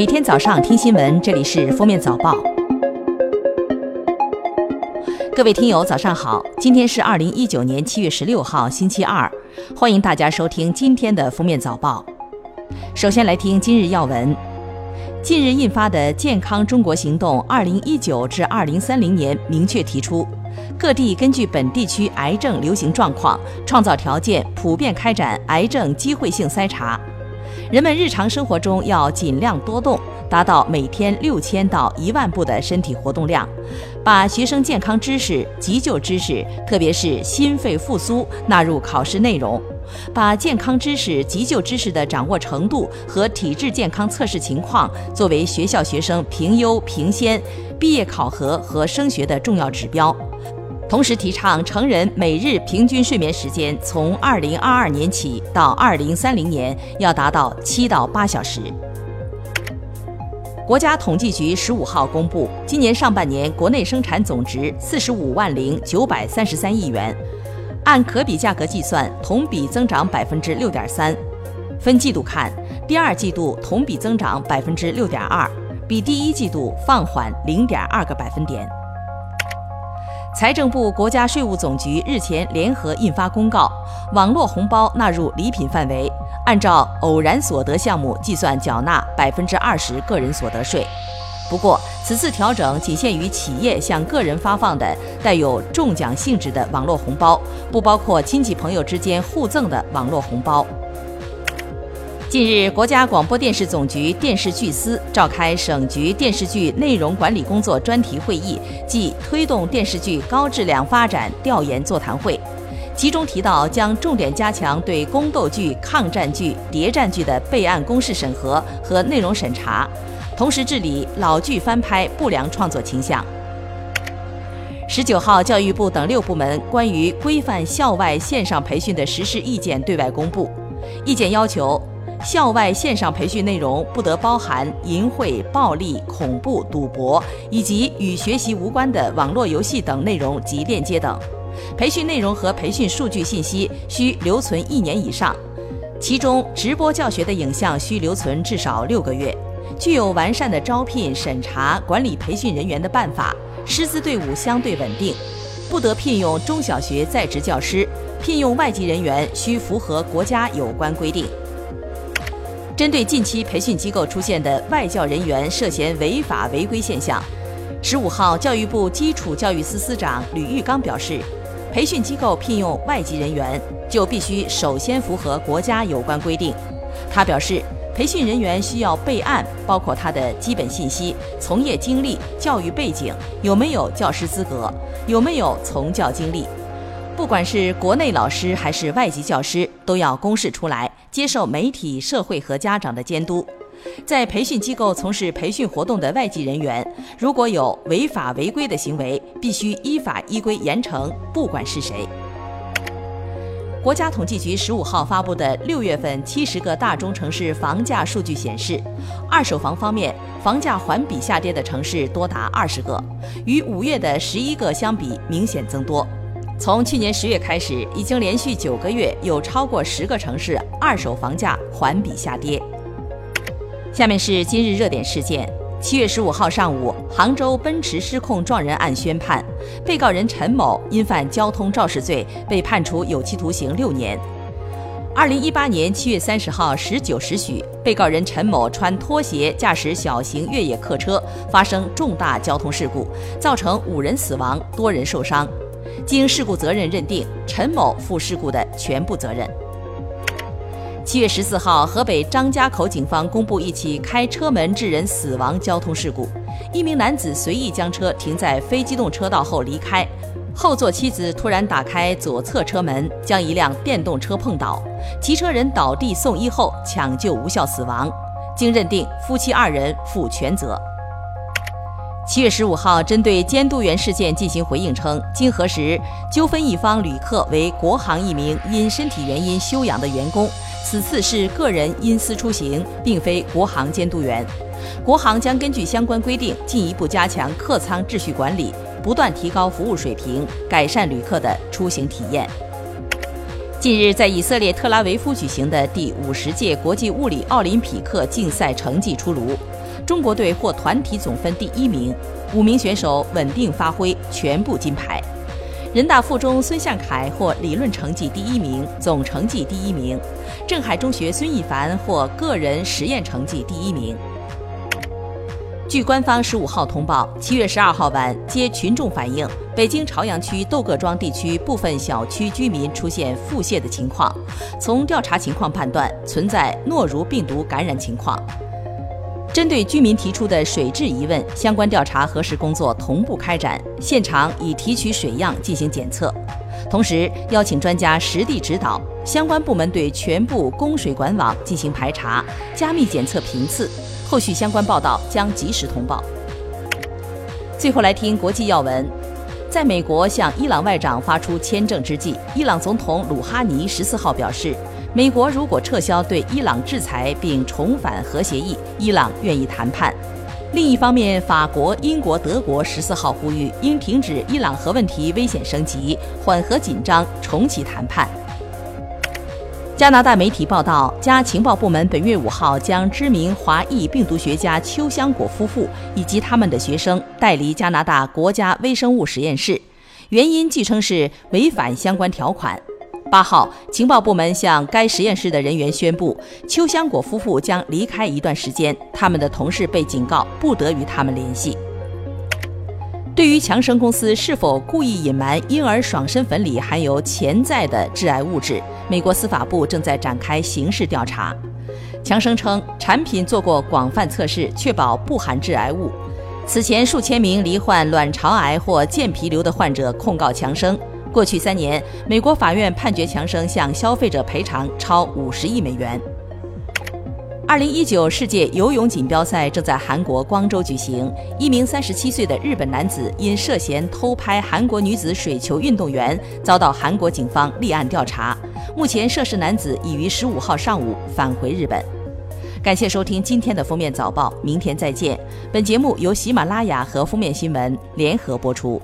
每天早上听新闻，这里是《封面早报》。各位听友，早上好！今天是二零一九年七月十六号，星期二。欢迎大家收听今天的《封面早报》。首先来听今日要闻。近日印发的《健康中国行动（二零一九至二零三零年）》明确提出，各地根据本地区癌症流行状况，创造条件，普遍开展癌症机会性筛查。人们日常生活中要尽量多动，达到每天六千到一万步的身体活动量，把学生健康知识、急救知识，特别是心肺复苏纳入考试内容，把健康知识、急救知识的掌握程度和体质健康测试情况作为学校学生评优评先、毕业考核和升学的重要指标。同时提倡成人每日平均睡眠时间从二零二二年起到二零三零年要达到七到八小时。国家统计局十五号公布，今年上半年国内生产总值四十五万零九百三十三亿元，按可比价格计算，同比增长百分之六点三。分季度看，第二季度同比增长百分之六点二，比第一季度放缓零点二个百分点。财政部、国家税务总局日前联合印发公告，网络红包纳入礼品范围，按照偶然所得项目计算缴纳百分之二十个人所得税。不过，此次调整仅限于企业向个人发放的带有中奖性质的网络红包，不包括亲戚朋友之间互赠的网络红包。近日，国家广播电视总局电视剧司召开省局电视剧内容管理工作专题会议暨推动电视剧高质量发展调研座谈会，其中提到将重点加强对宫斗剧、抗战剧、谍战剧的备案公示审核和内容审查，同时治理老剧翻拍不良创作倾向。十九号，教育部等六部门关于规范校外线上培训的实施意见对外公布，意见要求。校外线上培训内容不得包含淫秽、暴力、恐怖、赌博以及与学习无关的网络游戏等内容及链接等。培训内容和培训数据信息需留存一年以上，其中直播教学的影像需留存至少六个月。具有完善的招聘、审查、管理培训人员的办法，师资队伍相对稳定，不得聘用中小学在职教师。聘用外籍人员需符合国家有关规定。针对近期培训机构出现的外教人员涉嫌违法违规现象，十五号，教育部基础教育司司长吕玉刚表示，培训机构聘用外籍人员就必须首先符合国家有关规定。他表示，培训人员需要备案，包括他的基本信息、从业经历、教育背景、有没有教师资格、有没有从教经历。不管是国内老师还是外籍教师，都要公示出来，接受媒体、社会和家长的监督。在培训机构从事培训活动的外籍人员，如果有违法违规的行为，必须依法依规严惩，不管是谁。国家统计局十五号发布的六月份七十个大中城市房价数据显示，二手房方面，房价环比下跌的城市多达二十个，与五月的十一个相比，明显增多。从去年十月开始，已经连续九个月有超过十个城市二手房价环比下跌。下面是今日热点事件：七月十五号上午，杭州奔驰失控撞人案宣判，被告人陈某因犯交通肇事罪被判处有期徒刑六年。二零一八年七月三十号十九时许，被告人陈某穿拖鞋驾驶小型越野客车，发生重大交通事故，造成五人死亡，多人受伤。经事故责任认定，陈某负事故的全部责任。七月十四号，河北张家口警方公布一起开车门致人死亡交通事故：一名男子随意将车停在非机动车道后离开，后座妻子突然打开左侧车门，将一辆电动车碰倒，骑车人倒地送医后抢救无效死亡。经认定，夫妻二人负全责。七月十五号，针对监督员事件进行回应称，经核实，纠纷一方旅客为国航一名因身体原因休养的员工，此次是个人因私出行，并非国航监督员。国航将根据相关规定，进一步加强客舱秩序管理，不断提高服务水平，改善旅客的出行体验。近日，在以色列特拉维夫举行的第五十届国际物理奥林匹克竞赛成绩出炉。中国队获团体总分第一名，五名选手稳定发挥，全部金牌。人大附中孙向凯获理论成绩第一名，总成绩第一名；镇海中学孙一凡获个人实验成绩第一名。据官方十五号通报，七月十二号晚，接群众反映，北京朝阳区窦各庄地区部分小区居民出现腹泻的情况，从调查情况判断，存在诺如病毒感染情况。针对居民提出的水质疑问，相关调查核实工作同步开展，现场已提取水样进行检测，同时邀请专家实地指导，相关部门对全部供水管网进行排查、加密检测频次，后续相关报道将及时通报。最后来听国际要闻，在美国向伊朗外长发出签证之际，伊朗总统鲁哈尼十四号表示。美国如果撤销对伊朗制裁并重返核协议，伊朗愿意谈判。另一方面，法国、英国、德国十四号呼吁应停止伊朗核问题危险升级，缓和紧张，重启谈判。加拿大媒体报道，加情报部门本月五号将知名华裔病毒学家邱香果夫妇以及他们的学生带离加拿大国家微生物实验室，原因据称是违反相关条款。八号，情报部门向该实验室的人员宣布，邱香果夫妇将离开一段时间，他们的同事被警告不得与他们联系。对于强生公司是否故意隐瞒婴儿爽身粉里含有潜在的致癌物质，美国司法部正在展开刑事调查。强生称，产品做过广泛测试，确保不含致癌物。此前，数千名罹患卵巢癌或间皮瘤的患者控告强生。过去三年，美国法院判决强生向消费者赔偿超五十亿美元。二零一九世界游泳锦标赛正在韩国光州举行，一名三十七岁的日本男子因涉嫌偷拍韩国女子水球运动员，遭到韩国警方立案调查。目前，涉事男子已于十五号上午返回日本。感谢收听今天的封面早报，明天再见。本节目由喜马拉雅和封面新闻联合播出。